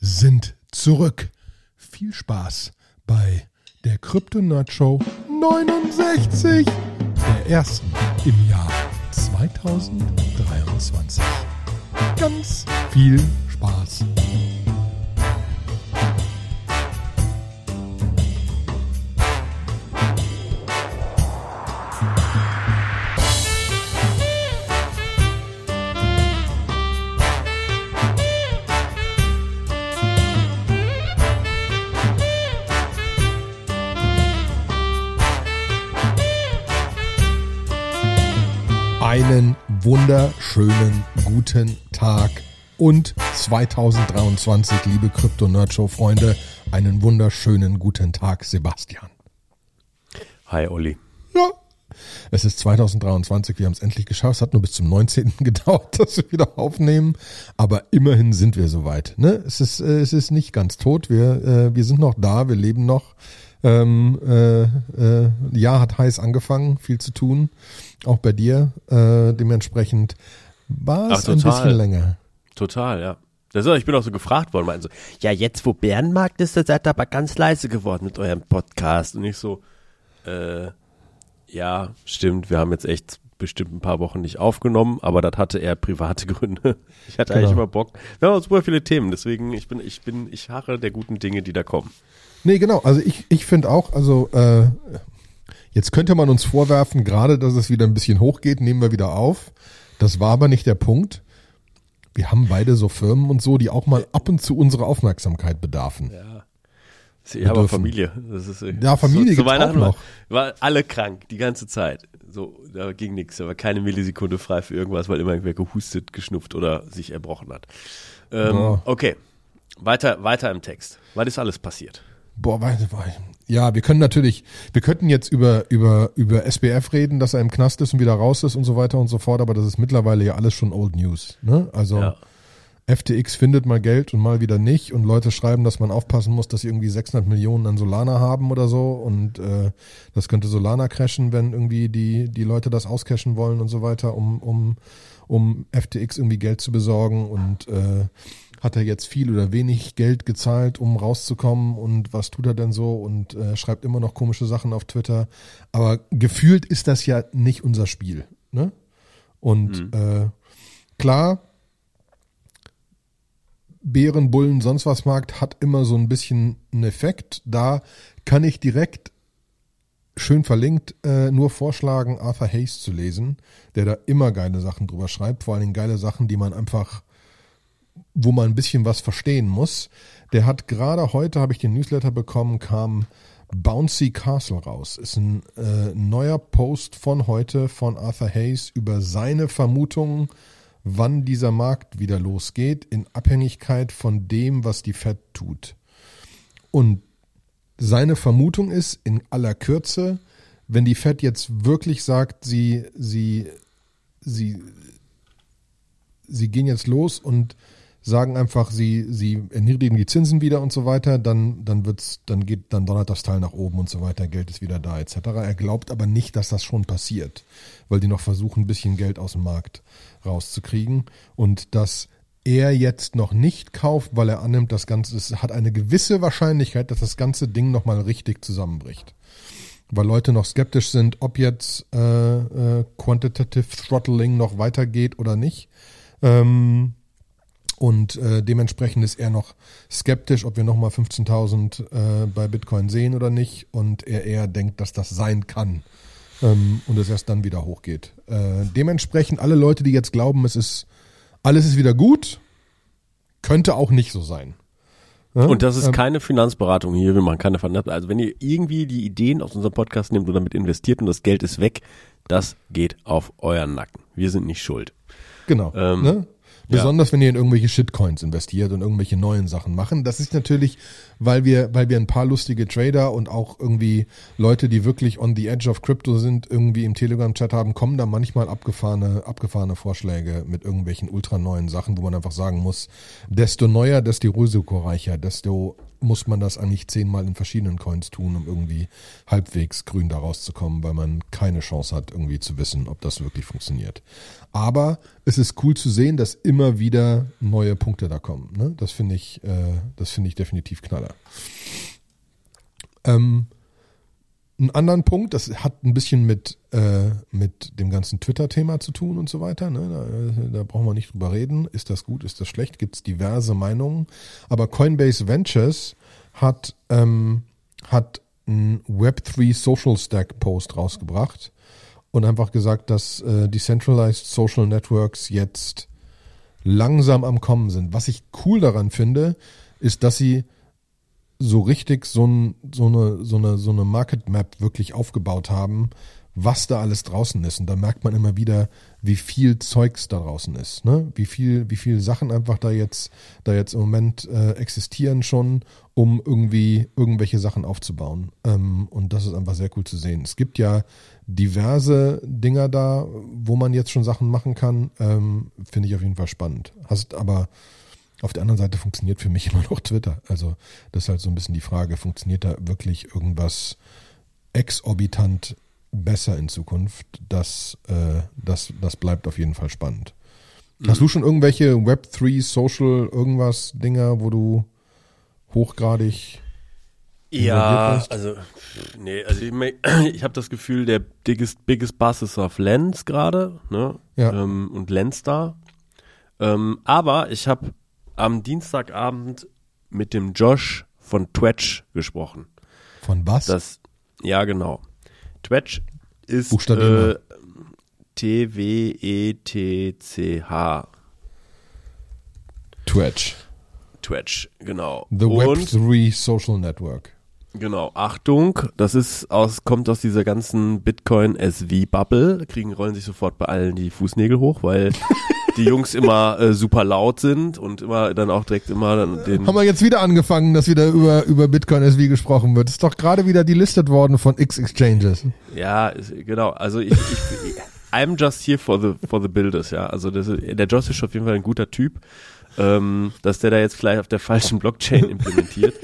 sind zurück. Viel Spaß bei der Krypto Nerd Show 69, der ersten im Jahr 2023. Ganz viel Spaß. Einen wunderschönen guten Tag und 2023, liebe Krypto Nerd Show Freunde, einen wunderschönen guten Tag, Sebastian. Hi, Olli. Ja. Es ist 2023, wir haben es endlich geschafft. Es hat nur bis zum 19. gedauert, dass wir wieder aufnehmen. Aber immerhin sind wir soweit. Ne? Es, ist, äh, es ist nicht ganz tot. Wir, äh, wir sind noch da, wir leben noch. Ähm, äh, äh, Jahr hat heiß angefangen, viel zu tun. Auch bei dir. Äh, dementsprechend war es ein bisschen länger. Total, ja. Das ist, ich bin auch so gefragt worden, meinen so, ja, jetzt wo Bärenmarkt ist, seid ihr aber ganz leise geworden mit eurem Podcast. Und ich so, äh, ja, stimmt, wir haben jetzt echt bestimmt ein paar Wochen nicht aufgenommen, aber das hatte eher private Gründe. Ich hatte eigentlich Genau. immer Bock. Wir haben super viele Themen, deswegen, ich bin, ich bin, ich harre der guten Dinge, die da kommen. Nee, genau. Also ich, ich finde auch, also äh, jetzt könnte man uns vorwerfen, gerade dass es wieder ein bisschen hochgeht, nehmen wir wieder auf. Das war aber nicht der Punkt. Wir haben beide so Firmen und so, die auch mal ab und zu unsere Aufmerksamkeit bedarfen. Ja. Ich habe auch. Familie. Das ist, Ja, Familie zu gibt's auch Weihnachten noch. War, war alle krank, die ganze Zeit. So, da ging nichts, da war keine Millisekunde frei für irgendwas, weil immer irgendwer gehustet, geschnupft oder sich erbrochen hat. Ähm, Ja. Okay, weiter, weiter im Text. Was ist alles passiert? Boah, weiß, weiß. Ja, wir können natürlich, wir könnten jetzt über, über, über SBF reden, dass er im Knast ist und wieder raus ist und so weiter und so fort, aber das ist mittlerweile ja alles schon Old News. Ne? Also Ja. FTX findet mal Geld und mal wieder nicht und Leute schreiben, dass man aufpassen muss, dass sie irgendwie 600 Millionen an Solana haben oder so und äh, das könnte Solana crashen, wenn irgendwie die, die Leute das auscashen wollen und so weiter, um, um, um FTX irgendwie Geld zu besorgen und äh, hat er jetzt viel oder wenig Geld gezahlt, um rauszukommen und was tut er denn so und äh, schreibt immer noch komische Sachen auf Twitter. Aber gefühlt ist das ja nicht unser Spiel. Ne? Und äh, klar, Bären, Bullen, sonst was Markt hat immer so ein bisschen einen Effekt. Da kann ich direkt schön verlinkt äh, nur vorschlagen, Arthur Hayes zu lesen, der da immer geile Sachen drüber schreibt, vor allen Dingen geile Sachen, die man einfach, wo man ein bisschen was verstehen muss. Der hat gerade heute, habe ich den Newsletter bekommen, kam Bouncy Castle raus. Ist ein äh, neuer Post von heute von Arthur Hayes über seine Vermutungen, wann dieser Markt wieder losgeht, in Abhängigkeit von dem, was die Fed tut. Und seine Vermutung ist in aller Kürze, wenn die Fed jetzt wirklich sagt, sie, sie, sie, sie gehen jetzt los und sagen einfach, sie, sie erniedrigen die Zinsen wieder und so weiter, dann, dann wird's, dann geht, dann donnert das Teil nach oben und so weiter, Geld ist wieder da, etc. Er glaubt aber nicht, dass das schon passiert, weil die noch versuchen, ein bisschen Geld aus dem Markt rauszukriegen und dass er jetzt noch nicht kauft, weil er annimmt, das Ganze, es hat eine gewisse Wahrscheinlichkeit, dass das ganze Ding nochmal richtig zusammenbricht. Weil Leute noch skeptisch sind, ob jetzt äh, äh, Quantitative Throttling noch weitergeht oder nicht. Ähm, und äh, dementsprechend ist er noch skeptisch, ob wir nochmal 15.000 äh, bei Bitcoin sehen oder nicht. Und er eher denkt, dass das sein kann. Ähm, und es erst dann wieder hochgeht. Äh, dementsprechend alle Leute, die jetzt glauben, es ist alles ist wieder gut, könnte auch nicht so sein. Ja? Und das ist Ähm, keine Finanzberatung hier, wir machen keine Finanzberatung. Also wenn ihr irgendwie die Ideen aus unserem Podcast nehmt und damit investiert und das Geld ist weg, das geht auf euren Nacken. Wir sind nicht schuld. Genau. Ähm, ne? Besonders wenn ihr in irgendwelche Shitcoins investiert und irgendwelche neuen Sachen machen. Das ist natürlich, weil wir, weil wir ein paar lustige Trader und auch irgendwie Leute, die wirklich on the edge of Crypto sind, irgendwie im Telegram-Chat haben, kommen da manchmal abgefahrene, abgefahrene Vorschläge mit irgendwelchen ultra neuen Sachen, wo man einfach sagen muss, desto neuer, desto risikoreicher, desto muss man das eigentlich zehnmal in verschiedenen Coins tun, um irgendwie halbwegs grün da rauszukommen, weil man keine Chance hat, irgendwie zu wissen, ob das wirklich funktioniert. Aber es ist cool zu sehen, dass immer wieder neue Punkte da kommen. Ne? Das finde ich, äh, das finde ich definitiv knaller. Ähm, einen anderen Punkt, das hat ein bisschen mit, äh, mit dem ganzen Twitter-Thema zu tun und so weiter. Ne? Da, da brauchen wir nicht drüber reden. Ist das gut, ist das schlecht? Gibt es diverse Meinungen. Aber Coinbase Ventures hat, ähm, hat einen Web3 Social Stack Post rausgebracht und einfach gesagt, dass äh, Decentralized Social Networks jetzt langsam am Kommen sind. Was ich cool daran finde, ist, dass sie so richtig so, ein, so, eine, so, eine, so eine Market Map wirklich aufgebaut haben, was da alles draußen ist. Und da merkt man immer wieder, wie viel Zeugs da draußen ist. Ne? Wie viel, wie viel Sachen einfach da jetzt, da jetzt im Moment äh, existieren schon, um irgendwie irgendwelche Sachen aufzubauen. Ähm, und das ist einfach sehr cool zu sehen. Es gibt ja diverse Dinger da, wo man jetzt schon Sachen machen kann. Ähm, Finde ich auf jeden Fall spannend. Hast aber auf der anderen Seite funktioniert für mich immer noch Twitter. Also das ist halt so ein bisschen die Frage, funktioniert da wirklich irgendwas exorbitant besser in Zukunft? Das, äh, das, das bleibt auf jeden Fall spannend. Mhm. Hast du schon irgendwelche Web3, Social, irgendwas Dinger, wo du hochgradig ja, also nee, also ich, ich habe das Gefühl, der biggest, biggest Buzz ist auf Lens gerade, ne? Ja. Ähm, und Lens da. Ähm, aber ich habe am Dienstagabend mit dem Josh von Twitch gesprochen. Von was? Das, ja, genau. Twitch ist äh, T-W-E-T-C-H. Twitch. Twitch, genau. The Web3 Social Network. Genau, Achtung, das ist aus, kommt aus dieser ganzen Bitcoin SV Bubble. Kriegen, rollen sich sofort bei allen die Fußnägel hoch, weil die Jungs immer äh, super laut sind und immer dann auch direkt immer dann den. Haben wir jetzt wieder angefangen, dass wieder über, über Bitcoin SV gesprochen wird. Ist doch gerade wieder delistet worden von X Exchanges. Ja, genau. Also ich, ich, I'm just here for the, for the builders, ja. Also das, der Josh ist auf jeden Fall ein guter Typ. Ähm, dass der da jetzt vielleicht auf der falschen Blockchain implementiert.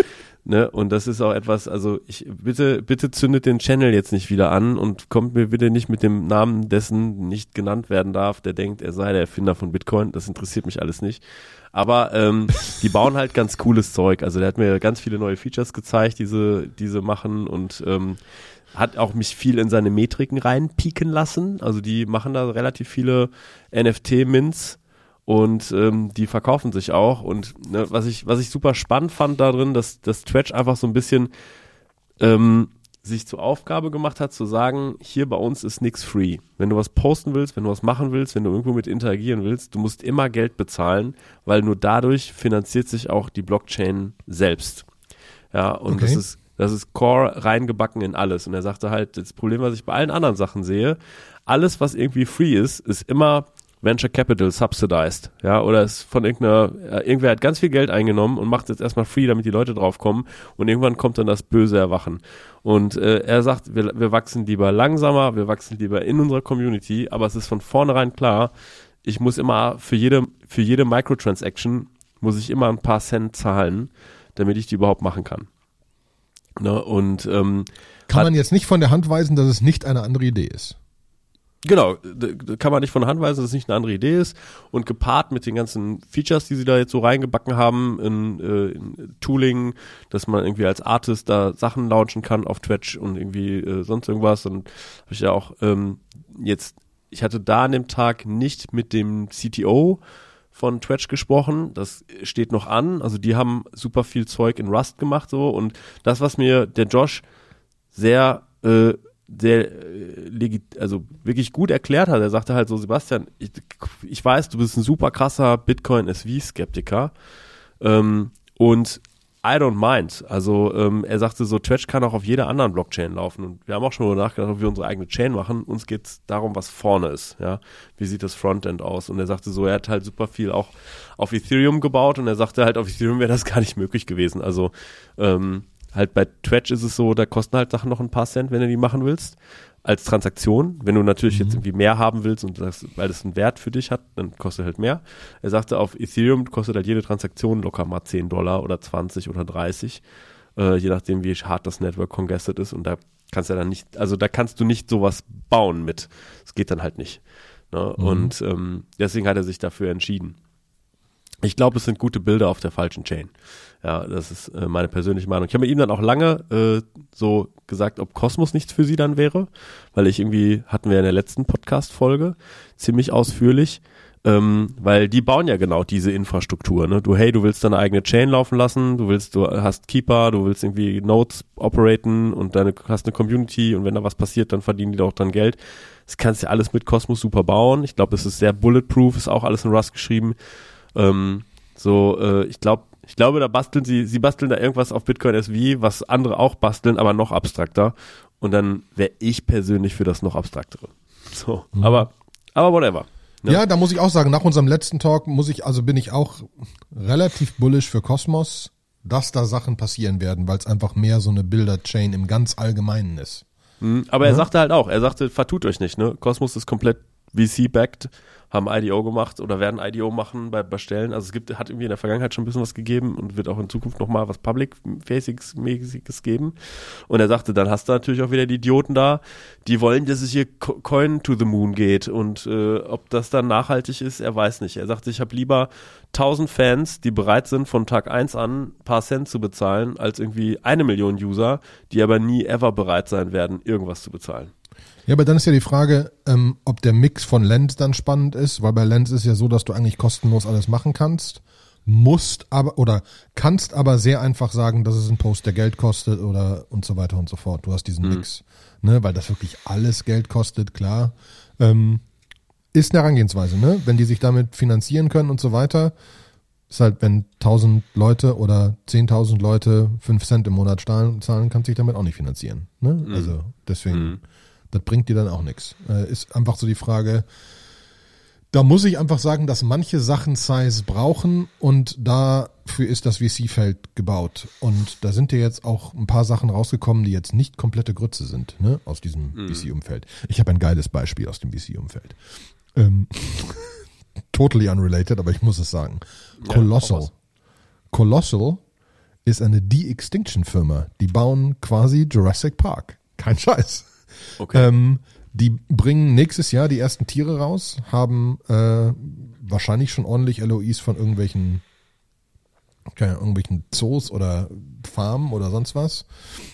Ne? Und das ist auch etwas, also ich bitte, bitte zündet den Channel jetzt nicht wieder an und kommt mir bitte nicht mit dem Namen dessen nicht genannt werden darf, der denkt, er sei der Erfinder von Bitcoin. Das interessiert mich alles nicht. Aber ähm, die bauen halt ganz cooles Zeug. Also der hat mir ganz viele neue Features gezeigt, diese, diese machen und ähm, hat auch mich viel in seine Metriken reinpieken lassen. Also die machen da relativ viele NFT-Mints und ähm, die verkaufen sich auch. Und ne, was ich, was ich super spannend fand darin, dass, dass Twitch einfach so ein bisschen ähm, sich zur Aufgabe gemacht hat, zu sagen, hier bei uns ist nichts free. Wenn du was posten willst, wenn du was machen willst, wenn du irgendwo mit interagieren willst, du musst immer Geld bezahlen, weil nur dadurch finanziert sich auch die Blockchain selbst. Ja, und okay. das ist das ist Core reingebacken in alles. Und er sagte halt, das Problem, was ich bei allen anderen Sachen sehe, alles, was irgendwie free ist, ist immer Venture Capital subsidized, ja, oder ist von irgendeiner, äh, irgendwer hat ganz viel Geld eingenommen und macht jetzt erstmal free, damit die Leute draufkommen und irgendwann kommt dann das böse Erwachen. Und äh, er sagt, wir, wir wachsen lieber langsamer, wir wachsen lieber in unserer Community, aber es ist von vornherein klar, ich muss immer für jede, für jede Microtransaction muss ich immer ein paar Cent zahlen, damit ich die überhaupt machen kann. Ne? Und ähm, kann man jetzt nicht von der Hand weisen, dass es nicht eine andere Idee ist. Genau, kann man nicht von Hand weisen, dass es nicht eine andere Idee ist. Und gepaart mit den ganzen Features, die sie da jetzt so reingebacken haben in, äh, in Tooling, dass man irgendwie als Artist da Sachen launchen kann auf Twitch und irgendwie äh, sonst irgendwas. Und habe ich ja auch ähm, jetzt, ich hatte da an dem Tag nicht mit dem CTO von Twitch gesprochen. Das steht noch an. Also die haben super viel Zeug in Rust gemacht so. Und das, was mir der Josh sehr äh, sehr äh, also wirklich gut erklärt hat. Er sagte halt so, Sebastian, ich, ich weiß, du bist ein super krasser Bitcoin-SV-Skeptiker ähm, und I don't mind. Also ähm, er sagte so, Twitch kann auch auf jeder anderen Blockchain laufen. Und wir haben auch schon mal nachgedacht, ob wir unsere eigene Chain machen. Uns geht's darum, was vorne ist. Ja, Wie sieht das Frontend aus? Und er sagte so, er hat halt super viel auch auf Ethereum gebaut und er sagte halt, auf Ethereum wäre das gar nicht möglich gewesen. Also ähm, Halt bei Twitch ist es so, da kosten halt Sachen noch ein paar Cent, wenn du die machen willst. als Transaktion. Wenn du natürlich Mhm. jetzt irgendwie mehr haben willst und das, weil das einen Wert für dich hat, dann kostet halt mehr. Er sagte, auf Ethereum kostet halt jede Transaktion locker mal 10 Dollar oder 20 oder 30, äh, je nachdem, wie hart das Network congested ist. Und da kannst du dann nicht, also da kannst du nicht sowas bauen mit. Das geht dann halt nicht. Ne? Mhm. Und ähm, deswegen hat er sich dafür entschieden. Ich glaube, es sind gute Bilder auf der falschen Chain. Ja, das ist äh, meine persönliche Meinung. Ich habe mit ihm dann auch lange äh, so gesagt, ob Kosmos nichts für sie dann wäre, weil ich irgendwie, hatten wir in der letzten Podcast-Folge ziemlich ausführlich, ähm, weil die bauen ja genau diese Infrastruktur. Ne? Du, hey, du willst deine eigene Chain laufen lassen, du willst, du hast Keeper, du willst irgendwie Nodes operaten und deine, hast eine Community und wenn da was passiert, dann verdienen die doch dann Geld. Das kannst du ja alles mit Cosmos super bauen. Ich glaube, das ist sehr bulletproof, ist auch alles in Rust geschrieben. Ähm, so, äh, ich glaube, ich glaube, da basteln sie, sie basteln da irgendwas auf Bitcoin SV, was andere auch basteln, aber noch abstrakter. Und dann wäre ich persönlich für das noch abstraktere. So, aber, aber whatever. Ja. Ja. da muss ich auch sagen, nach unserem letzten Talk muss ich, also bin ich auch relativ bullish für Cosmos, dass da Sachen passieren werden, weil es einfach mehr so eine Bilder-Chain im ganz Allgemeinen ist. Mhm, Aber er sagte halt auch, er sagte, vertut euch nicht, ne? Cosmos ist komplett VC-backed, haben IDO gemacht oder werden IDO machen bei, bei Stellen. Also es gibt, hat irgendwie in der Vergangenheit schon ein bisschen was gegeben und wird auch in Zukunft nochmal was Public-Mäßiges geben. Und er sagte, dann hast du natürlich auch wieder die Idioten da, die wollen, dass es hier Co- Coin to the Moon geht. Und äh, ob das dann nachhaltig ist, er weiß nicht. Er sagte, ich habe lieber 1000 Fans, die bereit sind, von Tag 1 an ein paar Cent zu bezahlen, als irgendwie eine Million User, die aber nie ever bereit sein werden, irgendwas zu bezahlen. Ja, aber dann ist ja die Frage, ähm, ob der Mix von Lens dann spannend ist, weil bei Lens ist ja so, dass du eigentlich kostenlos alles machen kannst, musst aber oder kannst aber sehr einfach sagen, dass es ein Post, der Geld kostet oder und so weiter und so fort. Du hast diesen Mix, ne, weil das wirklich alles Geld kostet, klar. Ähm, ist eine Herangehensweise, ne? Wenn die sich damit finanzieren können und so weiter, ist halt, wenn 1000 Leute oder 10.000 Leute 5 Cent im Monat zahlen, zahlen kannst du dich damit auch nicht finanzieren. Ne? Also deswegen, das bringt dir dann auch nichts. Äh, ist einfach so die Frage, da muss ich einfach sagen, dass manche Sachen Size brauchen und dafür ist das VC-Feld gebaut. Und da sind ja jetzt auch ein paar Sachen rausgekommen, die jetzt nicht komplette Grütze sind, ne, aus diesem VC-Umfeld. Ich habe ein geiles Beispiel aus dem VC-Umfeld. Ähm, totally unrelated, aber ich muss es sagen. Colossal. Colossal ist eine De-Extinction-Firma. Die bauen quasi Jurassic Park. Kein Scheiß. Okay. Ähm, die bringen nächstes Jahr die ersten Tiere raus, haben äh, wahrscheinlich schon ordentlich LOIs von irgendwelchen, keine irgendwelchen Zoos oder Farmen oder sonst was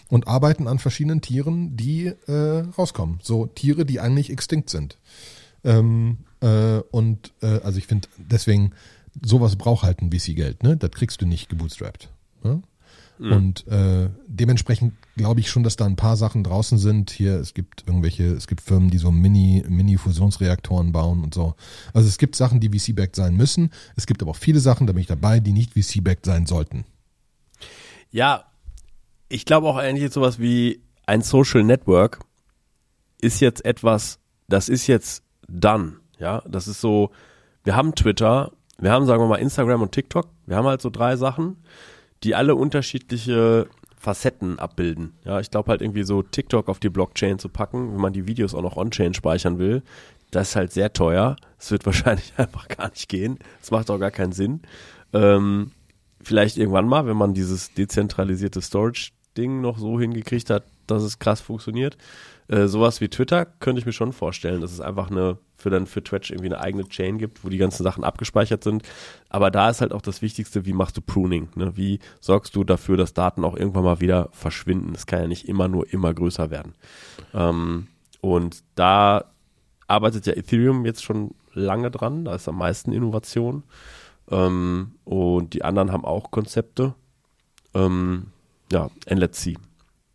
und arbeiten an verschiedenen Tieren, die äh, rauskommen. So Tiere, die eigentlich extinkt sind. Ähm, äh, und äh, also ich finde, deswegen, sowas braucht halt ein VC-Geld, ne? Das kriegst du nicht gebootstrapped. Ne? Und äh, dementsprechend glaube ich schon, dass da ein paar Sachen draußen sind. Hier, es gibt irgendwelche, es gibt Firmen, die so Mini, Mini-Fusionsreaktoren bauen und so. Also es gibt Sachen, die VC-backed sein müssen. Es gibt aber auch viele Sachen, da bin ich dabei, die nicht VC-backed sein sollten. Ja, ich glaube auch eigentlich sowas wie ein Social Network ist jetzt etwas, das ist jetzt done. Ja, das ist so, wir haben Twitter, wir haben, sagen wir mal, Instagram und TikTok. Wir haben halt so drei Sachen, die alle unterschiedliche Facetten abbilden. Ja, ich glaube halt irgendwie so TikTok auf die Blockchain zu packen, wenn man die Videos auch noch on-chain speichern will, das ist halt sehr teuer. Es wird wahrscheinlich einfach gar nicht gehen. Es macht auch gar keinen Sinn. Ähm, vielleicht irgendwann mal, wenn man dieses dezentralisierte Storage-Ding noch so hingekriegt hat, dass es krass funktioniert. Äh, sowas wie Twitter könnte ich mir schon vorstellen, dass es einfach eine für dann für Twitch irgendwie eine eigene Chain gibt, wo die ganzen Sachen abgespeichert sind. Aber da ist halt auch das Wichtigste, wie machst du Pruning? Ne? Wie sorgst du dafür, dass Daten auch irgendwann mal wieder verschwinden? Es kann ja nicht immer nur immer größer werden. Ähm, und da arbeitet ja Ethereum jetzt schon lange dran, da ist am meisten Innovation. Ähm, und die anderen haben auch Konzepte. Ähm, ja, see.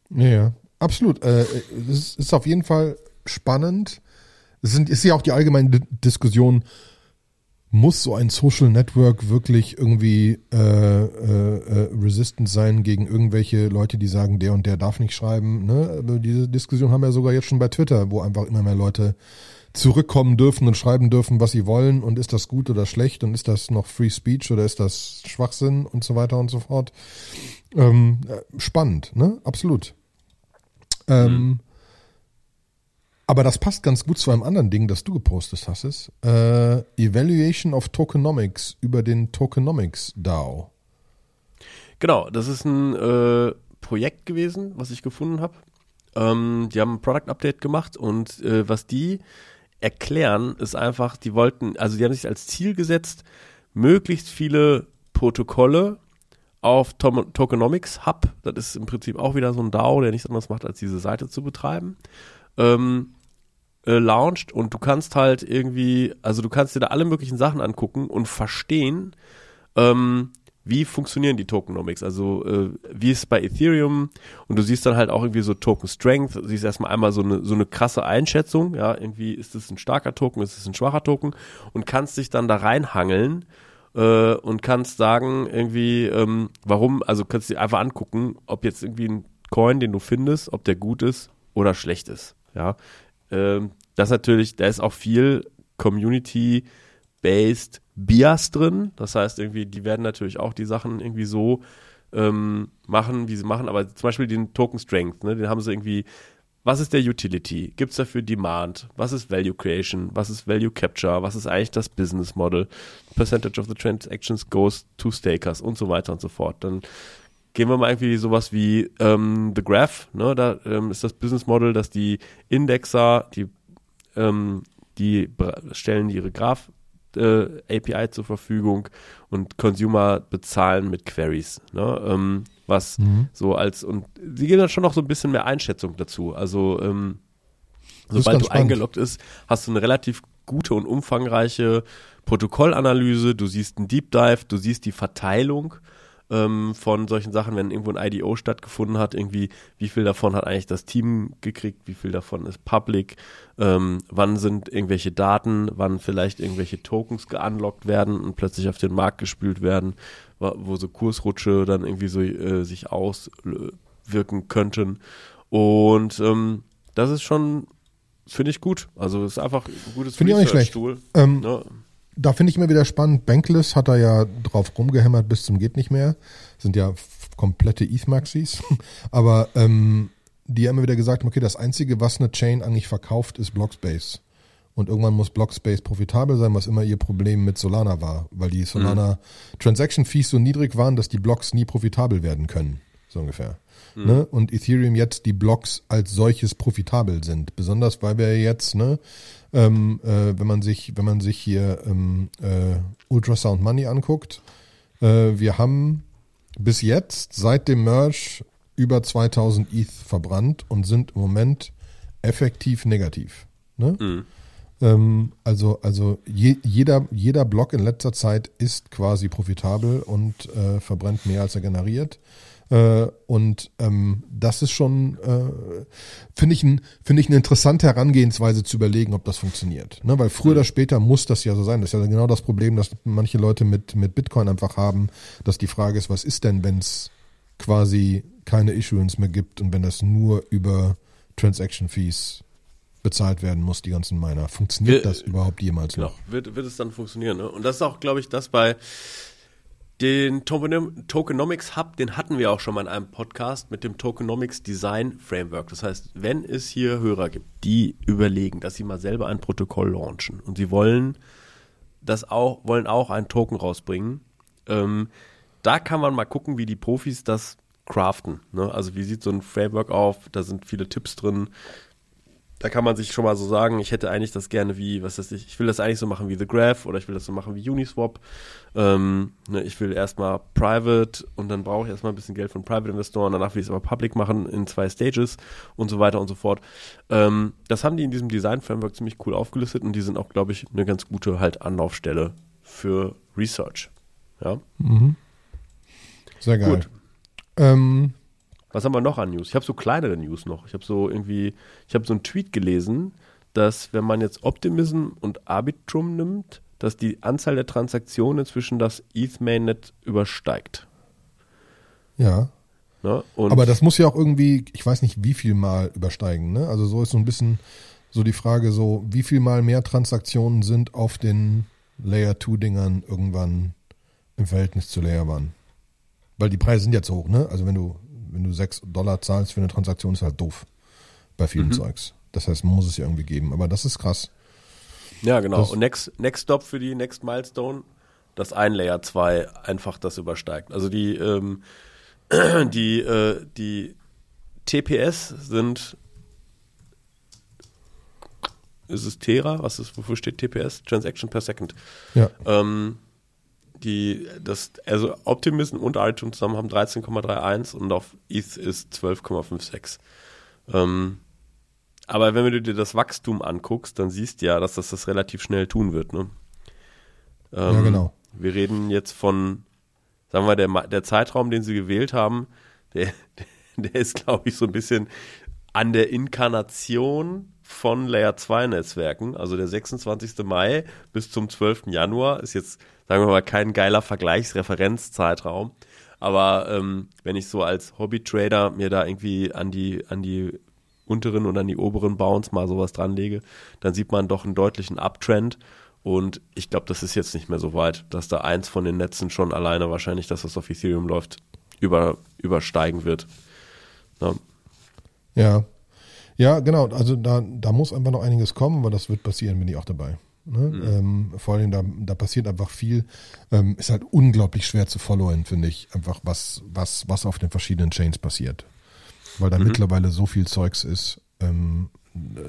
Ja, ja. Absolut. Äh, es ist auf jeden Fall spannend. Es sind, ist ja auch die allgemeine Diskussion, muss so ein Social Network wirklich irgendwie äh, äh, äh, resistant sein gegen irgendwelche Leute, die sagen, der und der darf nicht schreiben. Ne? Aber diese Diskussion haben wir sogar jetzt schon bei Twitter, wo einfach immer mehr Leute zurückkommen dürfen und schreiben dürfen, was sie wollen und ist das gut oder schlecht und ist das noch Free Speech oder ist das Schwachsinn und so weiter und so fort. Ähm, äh, spannend, ne? Absolut. Ähm, Aber das passt ganz gut zu einem anderen Ding, das du gepostet hast. Ist, äh, Evaluation of Tokenomics über den Tokenomics DAO. Genau, das ist ein äh, Projekt gewesen, was ich gefunden habe. Ähm, die haben ein Product Update gemacht und äh, was die erklären, ist einfach, die wollten, also die haben sich als Ziel gesetzt, möglichst viele Protokolle auf Tom Tokenomics Hub, das ist im Prinzip auch wieder so ein DAO, der nichts anderes macht, als diese Seite zu betreiben, ähm, äh, launcht und du kannst halt irgendwie, also du kannst dir da alle möglichen Sachen angucken und verstehen, ähm, wie funktionieren die Tokenomics? Also äh, wie ist es bei Ethereum? Und du siehst dann halt auch irgendwie so Token Strength, du siehst erstmal einmal so eine, so eine krasse Einschätzung, ja, irgendwie ist es ein starker Token, ist es ein schwacher Token? Und kannst dich dann da reinhangeln äh, und kannst sagen irgendwie, ähm, warum, also kannst dir einfach angucken, ob jetzt irgendwie ein Coin, den du findest, ob der gut ist oder schlecht ist, ja. Ähm, das natürlich, da ist auch viel Community-based Bias drin. Das heißt, irgendwie, die werden natürlich auch die Sachen irgendwie so ähm, machen, wie sie machen. Aber zum Beispiel den Token Strength, ne, den haben sie irgendwie. Was ist der Utility? Gibt es dafür Demand? Was ist Value Creation? Was ist Value Capture? Was ist eigentlich das Business Model? Percentage of the Transactions goes to Stakers und so weiter und so fort. Dann gehen wir mal irgendwie sowas wie ähm, The Graph. Ne? Da ähm, ist das Business Model, dass die Indexer, die, ähm, die stellen ihre Graph äh, API zur Verfügung und Consumer bezahlen mit Queries. Ne? Ähm, was mhm. so als, und sie geben dann schon noch so ein bisschen mehr Einschätzung dazu. Also, ähm, sobald du spannend. eingeloggt ist, hast du eine relativ gute und umfangreiche Protokollanalyse, du siehst einen Deep Dive, du siehst die Verteilung ähm, von solchen Sachen, wenn irgendwo ein IDO stattgefunden hat, irgendwie, wie viel davon hat eigentlich das Team gekriegt, wie viel davon ist public, ähm, wann sind irgendwelche Daten, wann vielleicht irgendwelche Tokens geunlockt werden und plötzlich auf den Markt gespült werden, wo so Kursrutsche dann irgendwie so äh, sich auswirken könnten. Und ähm, das ist schon, finde ich gut. Also es ist einfach ein gutes Finde ich auch nicht schlecht. Ähm, ja da finde ich immer wieder spannend. Bankless hat er ja drauf rumgehämmert bis zum geht nicht mehr. Sind ja komplette ETH-Maxis. Aber ähm, die haben immer wieder gesagt, okay, das Einzige, was eine Chain eigentlich verkauft, ist Blockspace. Und irgendwann muss Blockspace profitabel sein, was immer ihr Problem mit Solana war, weil die Solana mhm. Transaction Fees so niedrig waren, dass die Blocks nie profitabel werden können, so ungefähr. Mhm. Ne? Und Ethereum jetzt die Blocks als solches profitabel sind, besonders weil wir jetzt ne, ähm, äh, wenn man sich, wenn man sich hier ähm, äh, Ultrasound Money anguckt, äh, wir haben bis jetzt seit dem Merge über 2000 ETH verbrannt und sind im Moment effektiv negativ. Ne? Mhm. Ähm, also also je, jeder, jeder Block in letzter Zeit ist quasi profitabel und äh, verbrennt mehr als er generiert. Äh, und ähm, das ist schon, äh, finde ich, ein, finde ich eine interessante Herangehensweise zu überlegen, ob das funktioniert. Ne? Weil früher oder später muss das ja so sein. Das ist ja genau das Problem, dass manche Leute mit, mit Bitcoin einfach haben, dass die Frage ist, was ist denn, wenn es quasi keine Issuance mehr gibt und wenn das nur über Transaction Fees bezahlt werden muss, die ganzen Miner. Funktioniert das überhaupt jemals genau, noch? Wird, wird es dann funktionieren, ne? Und das ist auch, glaube ich, das bei den Tokenomics Hub, den hatten wir auch schon mal in einem Podcast mit dem Tokenomics Design Framework. Das heißt, wenn es hier Hörer gibt, die überlegen, dass sie mal selber ein Protokoll launchen und sie wollen das auch, wollen auch einen Token rausbringen, ähm, da kann man mal gucken, wie die Profis das craften. Ne? Also wie sieht so ein Framework auf? Da sind viele Tipps drin, da kann man sich schon mal so sagen, ich hätte eigentlich das gerne wie, was weiß ich, ich will das eigentlich so machen wie The Graph oder ich will das so machen wie Uniswap. Ähm, ne, ich will erstmal Private und dann brauche ich erstmal ein bisschen Geld von Private-Investoren, danach will ich es aber Public machen in zwei Stages und so weiter und so fort. Ähm, das haben die in diesem Design-Framework ziemlich cool aufgelistet und die sind auch, glaube ich, eine ganz gute halt Anlaufstelle für Research. Ja. Mhm. Sehr geil. Gut. Ähm, was haben wir noch an News? Ich habe so kleinere News noch. Ich habe so irgendwie, ich habe so einen Tweet gelesen, dass wenn man jetzt Optimism und Arbitrum nimmt, dass die Anzahl der Transaktionen inzwischen das ETH Mainnet übersteigt. Ja. Ne? Aber das muss ja auch irgendwie, ich weiß nicht, wie viel mal übersteigen. Ne? Also so ist so ein bisschen so die Frage, so wie viel mal mehr Transaktionen sind auf den Layer 2 Dingern irgendwann im Verhältnis zu Layer 1. Weil die Preise sind jetzt hoch, ne? Also wenn du wenn du 6 Dollar zahlst für eine Transaktion, ist halt doof bei vielen mhm. Zeugs. Das heißt, man muss es ja irgendwie geben. Aber das ist krass. Ja, genau. Das- und next, next Stop für die Next Milestone, dass ein Layer 2 einfach das übersteigt. Also die, ähm, die, äh, die TPS sind ist es Tera? Was ist, wofür steht TPS? Transaction per Second. Ja. Ähm, die, das, also Optimism und iTunes zusammen haben 13,31 und auf ETH ist 12,56. Ähm, aber wenn du dir das Wachstum anguckst, dann siehst du ja, dass das das relativ schnell tun wird. Ne? Ähm, Ja, genau. Wir reden jetzt von, sagen wir, der, der Zeitraum, den sie gewählt haben, der, der ist, glaube ich, so ein bisschen an der Inkarnation von Layer 2 Netzwerken. Also der 26. Mai bis zum 12. Januar ist jetzt, sagen wir mal, kein geiler Vergleichsreferenzzeitraum. Aber ähm, wenn ich so als Hobby-Trader mir da irgendwie an die, an die unteren und an die oberen Bounds mal sowas dranlege, dann sieht man doch einen deutlichen Uptrend. Und ich glaube, das ist jetzt nicht mehr so weit, dass da eins von den Netzen schon alleine wahrscheinlich das, was auf Ethereum läuft, über, übersteigen wird. Ja. Ja. Ja, genau. Also da, da muss einfach noch einiges kommen, aber das wird passieren, bin ich auch dabei. Ne? Ähm, vor allem, da, da passiert einfach viel. Ähm, ist halt unglaublich schwer zu followen, finde ich. Einfach, was, was, was auf den verschiedenen Chains passiert. Weil da mittlerweile so viel Zeugs ist. Ähm, äh,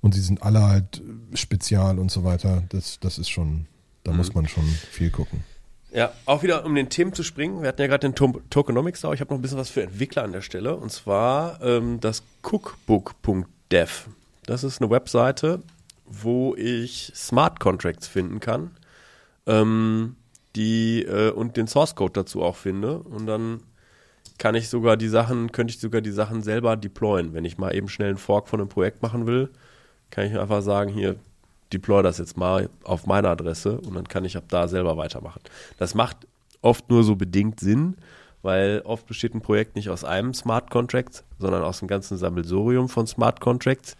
und sie sind alle halt spezial und so weiter. Das, das ist schon, da muss man schon viel gucken. Ja, auch wieder um den Themen zu springen. Wir hatten ja gerade den To Tokenomics da. Ich habe noch ein bisschen was für Entwickler an der Stelle. Und zwar ähm, das cookbook.dev. Das ist eine Webseite, wo ich Smart Contracts finden kann. Ähm, die äh, und den Source Code dazu auch finde. Und dann kann ich sogar die Sachen, könnte ich sogar die Sachen selber deployen. Wenn ich mal eben schnell einen Fork von einem Projekt machen will, kann ich einfach sagen, hier, deploy das jetzt mal auf meine Adresse und dann kann ich ab da selber weitermachen. Das macht oft nur so bedingt Sinn, weil oft besteht ein Projekt nicht aus einem Smart Contract, sondern aus einem ganzen Sammelsurium von Smart Contracts,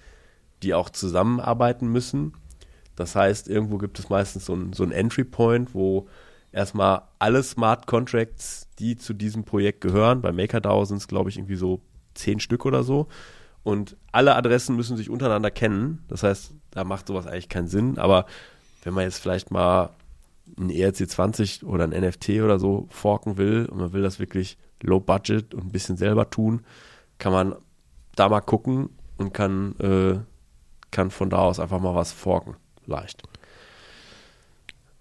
die auch zusammenarbeiten müssen. Das heißt, irgendwo gibt es meistens so ein, so Entry Point, wo erstmal alle Smart Contracts, die zu diesem Projekt gehören, bei MakerDAO sind es, glaube ich, irgendwie so zehn Stück oder so. Und alle Adressen müssen sich untereinander kennen. Das heißt, da macht sowas eigentlich keinen Sinn. Aber wenn man jetzt vielleicht mal ein ERC20 oder ein NFT oder so forken will und man will das wirklich low budget und ein bisschen selber tun, kann man da mal gucken und kann, äh, kann von da aus einfach mal was forken. Leicht.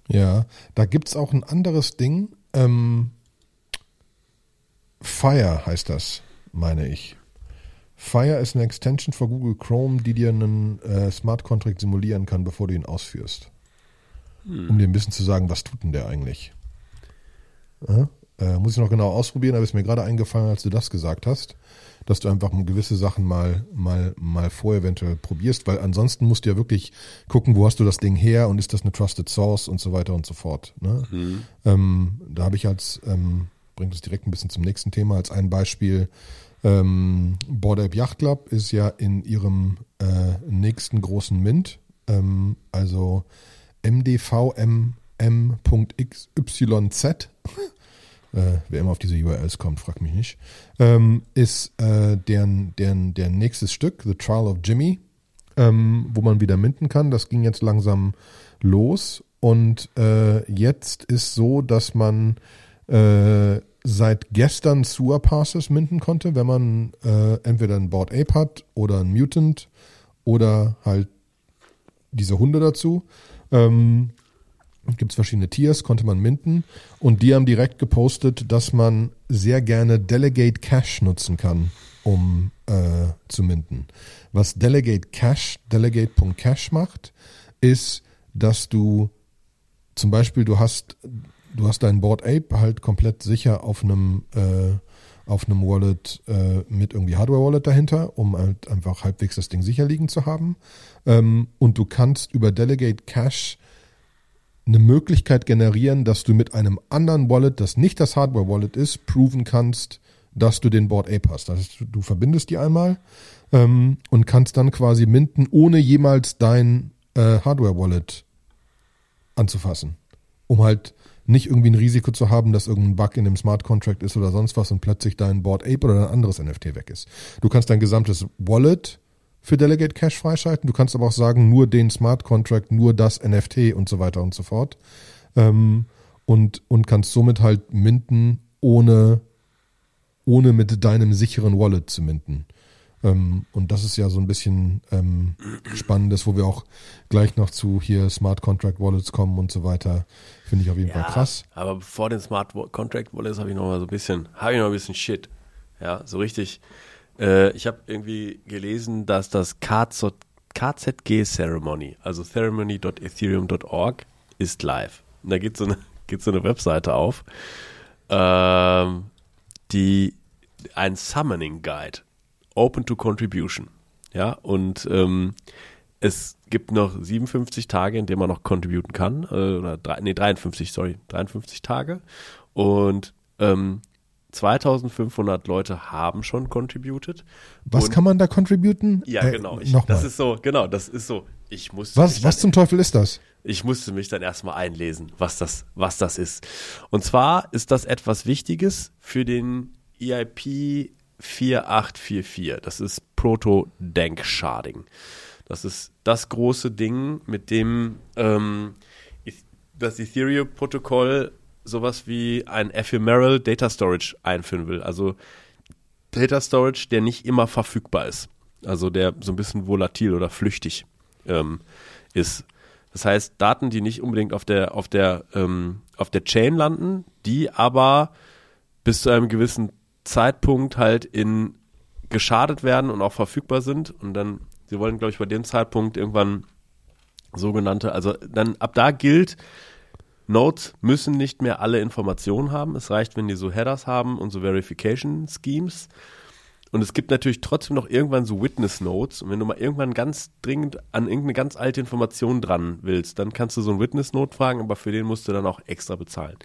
Ja, da gibt's auch ein anderes Ding. Ähm, Fire heißt das, meine ich. Fire ist eine Extension für Google Chrome, die dir einen äh, Smart Contract simulieren kann, bevor du ihn ausführst. Um dir ein bisschen zu sagen, was tut denn der eigentlich? Ja? Äh, muss ich noch genau ausprobieren, aber ist mir gerade eingefallen, als du das gesagt hast, dass du einfach gewisse Sachen mal, mal, mal vor eventuell probierst, weil ansonsten musst du ja wirklich gucken, wo hast du das Ding her und ist das eine Trusted Source und so weiter und so fort. Ne? Ähm, da habe ich als, ähm, bringt es direkt ein bisschen zum nächsten Thema, als ein Beispiel, ähm, Board Ape Yacht Club ist ja in ihrem äh, nächsten großen Mint, ähm, also mdvmm.xyz, äh, wer immer auf diese URLs kommt, fragt mich nicht, ähm, ist äh, deren, deren, deren nächstes Stück, The Trial of Jimmy, ähm, wo man wieder minten kann. Das ging jetzt langsam los. Und äh, jetzt ist so, dass man äh, seit gestern Sewer Passes minden konnte, wenn man äh, entweder ein Board Ape hat oder ein Mutant oder halt diese Hunde dazu. Ähm, Gibt es verschiedene Tiers, konnte man minten. Und die haben direkt gepostet, dass man sehr gerne Delegate Cache nutzen kann, um äh, zu minten. Was Delegate Cache, Delegate.cache macht, ist, dass du zum Beispiel, du hast, du hast dein Board Ape halt komplett sicher auf einem, äh, auf einem Wallet äh, mit irgendwie Hardware-Wallet dahinter, um halt einfach halbwegs das Ding sicher liegen zu haben. Ähm, und du kannst über Delegate Cache eine Möglichkeit generieren, dass du mit einem anderen Wallet, das nicht das Hardware-Wallet ist, proven kannst, dass du den Board Ape hast. Das du verbindest die einmal ähm, und kannst dann quasi minten, ohne jemals dein äh, Hardware-Wallet anzufassen. Um halt nicht irgendwie ein Risiko zu haben, dass irgendein Bug in dem Smart Contract ist oder sonst was und plötzlich dein Board Ape oder ein anderes NFT weg ist. Du kannst dein gesamtes Wallet für Delegate Cache freischalten. Du kannst aber auch sagen, nur den Smart Contract, nur das NFT und so weiter und so fort. Ähm, und, und kannst somit halt minden, ohne, ohne mit deinem sicheren Wallet zu minden. Ähm, und das ist ja so ein bisschen ähm, Spannendes, wo wir auch gleich noch zu hier Smart Contract Wallets kommen und so weiter. Finde ich auf jeden Ja, Fall krass. Aber vor den Smart Contract Wallets habe ich noch mal so ein bisschen, habe ich noch ein bisschen Shit. Ja, so richtig. Äh, ich habe irgendwie gelesen, dass das KZ, KZG Ceremony, also ceremony.ethereum.org, ist live. Und da geht so eine, geht so eine Webseite auf, ähm, die ein Summoning Guide, Open to Contribution. Ja, und ähm, es gibt noch 57 Tage, in denen man noch contributen kann. Äh, oder drei, nee, 53, sorry, 53 Tage. Und ähm, 2500 Leute haben schon contributed. Was und, kann man da contributen? Ja, Äh, genau. Ich, das ist so, genau, das ist so. Ich musste was, was dann, zum Teufel ist das? ich musste mich dann erstmal einlesen, was das, was das ist. Und zwar ist das etwas Wichtiges für den EIP 4844. Das ist Proto-Dank-Sharding. Das ist das große Ding, mit dem ähm, das Ethereum-Protokoll sowas wie ein Ephemeral Data Storage einführen will. Also Data Storage, der nicht immer verfügbar ist. Also der so ein bisschen volatil oder flüchtig ähm, ist. Das heißt, Daten, die nicht unbedingt auf der, auf der, ähm, auf der Chain landen, die aber bis zu einem gewissen Zeitpunkt halt in geschadet werden und auch verfügbar sind. Und dann, sie wollen, glaube ich, bei dem Zeitpunkt irgendwann sogenannte, also dann ab da gilt, Nodes müssen nicht mehr alle Informationen haben. Es reicht, wenn die so Headers haben und so Verification Schemes. Und es gibt natürlich trotzdem noch irgendwann so Witness Nodes. Und wenn du mal irgendwann ganz dringend an irgendeine ganz alte Information dran willst, dann kannst du so einen Witness Node fragen, aber für den musst du dann auch extra bezahlen.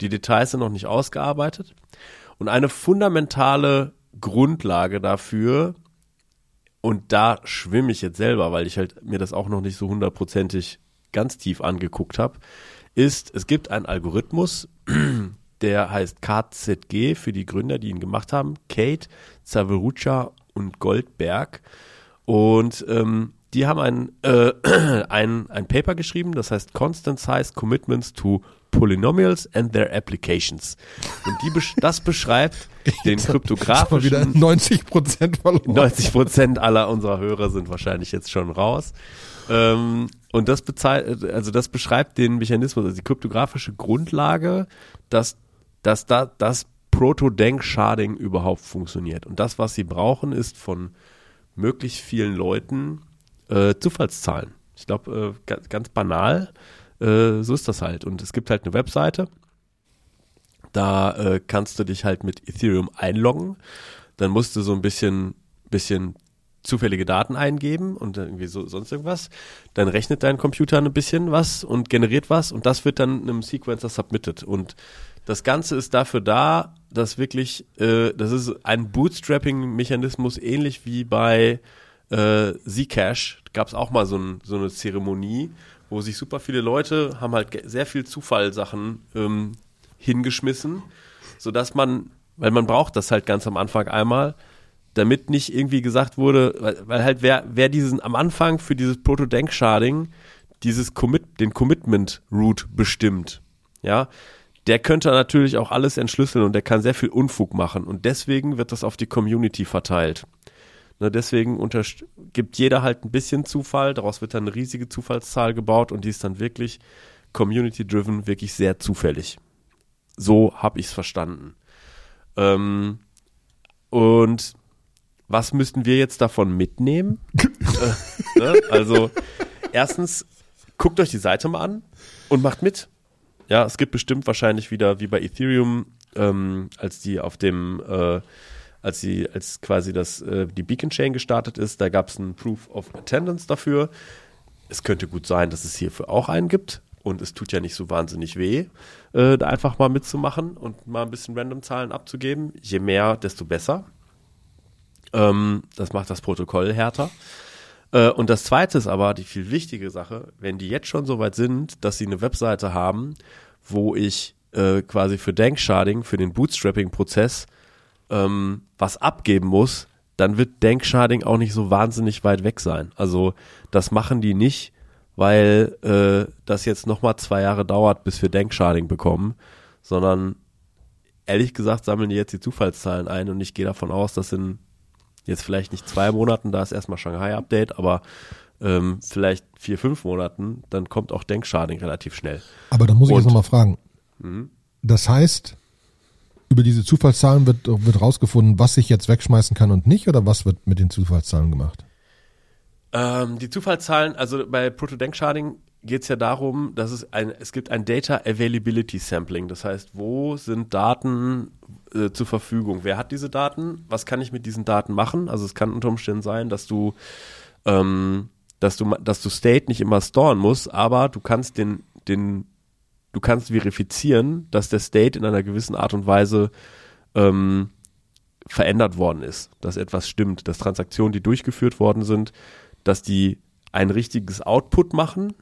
Die Details sind noch nicht ausgearbeitet. Und eine fundamentale Grundlage dafür, und da schwimme ich jetzt selber, weil ich halt mir das auch noch nicht so hundertprozentig ganz tief angeguckt habe, ist, es gibt einen Algorithmus, der heißt KZG für die Gründer, die ihn gemacht haben, Kate, Zaverucha und Goldberg. Und ähm, die haben ein, äh, ein, ein Paper geschrieben, das heißt Constant Size Commitments to Polynomials and their Applications. Und die, das beschreibt den Mal wieder kryptografischen 90 Prozent verloren. 90 Prozent aller unserer Hörer sind wahrscheinlich jetzt schon raus. Ähm, und das, also das beschreibt den Mechanismus, also die kryptografische Grundlage, dass, dass da das Proto-Denk-Sharding überhaupt funktioniert. Und das, was sie brauchen, ist von möglichst vielen Leuten äh, Zufallszahlen. Ich glaube, äh, ganz, banal, äh, so ist das halt. Und es gibt halt eine Webseite, da äh, kannst du dich halt mit Ethereum einloggen. Dann musst du so ein bisschen, bisschen zufällige Daten eingeben und irgendwie so sonst irgendwas. Dann rechnet dein Computer ein bisschen was und generiert was und das wird dann einem Sequencer submitted. Und das Ganze ist dafür da, dass wirklich, äh, das ist ein Bootstrapping-Mechanismus, ähnlich wie bei äh, Zcash. Gab es auch mal so, ein, so eine Zeremonie, wo sich super viele Leute haben halt sehr viel Zufallsachen ähm, hingeschmissen, sodass man, weil man braucht das halt ganz am Anfang einmal, damit nicht irgendwie gesagt wurde, weil, weil halt wer, wer diesen am Anfang für dieses Proto-Denk-Sharding dieses Commit, den Commitment-Route bestimmt, ja, der könnte natürlich auch alles entschlüsseln und der kann sehr viel Unfug machen und deswegen wird das auf die Community verteilt. Ne, deswegen gibt jeder halt ein bisschen Zufall, daraus wird dann eine riesige Zufallszahl gebaut und die ist dann wirklich community-driven, wirklich sehr zufällig. So habe ich es verstanden. Ähm, und was müssten wir jetzt davon mitnehmen? äh, ne? Also, erstens, guckt euch die Seite mal an und macht mit. Ja, es gibt bestimmt wahrscheinlich wieder, wie bei Ethereum, ähm, als die auf dem, äh, als die, als quasi das, äh, die Beacon Chain gestartet ist, da gab es ein Proof of Attendance dafür. Es könnte gut sein, dass es hierfür auch einen gibt. Und es tut ja nicht so wahnsinnig weh, äh, da einfach mal mitzumachen und mal ein bisschen random Zahlen abzugeben. Je mehr, desto besser. Ähm, das macht das Protokoll härter. Äh, und das zweite ist aber die viel wichtige Sache, wenn die jetzt schon so weit sind, dass sie eine Webseite haben, wo ich äh, quasi für Danksharding, für den Bootstrapping-Prozess ähm, was abgeben muss, dann wird Denksharding auch nicht so wahnsinnig weit weg sein. Also das machen die nicht, weil äh, das jetzt nochmal zwei Jahre dauert, bis wir Denksharding bekommen, sondern ehrlich gesagt sammeln die jetzt die Zufallszahlen ein und ich gehe davon aus, dass in jetzt vielleicht nicht zwei Monaten, da ist erstmal Shanghai-Update, aber ähm, vielleicht vier, fünf Monaten, dann kommt auch Denksharding relativ schnell. Aber da muss ich Und- jetzt nochmal fragen. Mhm. Das heißt, über diese Zufallszahlen wird, wird rausgefunden, was ich jetzt wegschmeißen kann und nicht, oder was wird mit den Zufallszahlen gemacht? Ähm, die Zufallszahlen, also bei Proto-Denksharding geht es ja darum, dass es ein, es gibt ein Data Availability Sampling. Das heißt, wo sind Daten äh, zur Verfügung? Wer hat diese Daten? Was kann ich mit diesen Daten machen? Also es kann unter Umständen sein, dass du, ähm, dass du, dass du State nicht immer storen musst, aber du kannst den, den, du kannst verifizieren, dass der State in einer gewissen Art und Weise ähm, verändert worden ist, dass etwas stimmt, dass Transaktionen, die durchgeführt worden sind, dass die ein richtiges Output machen,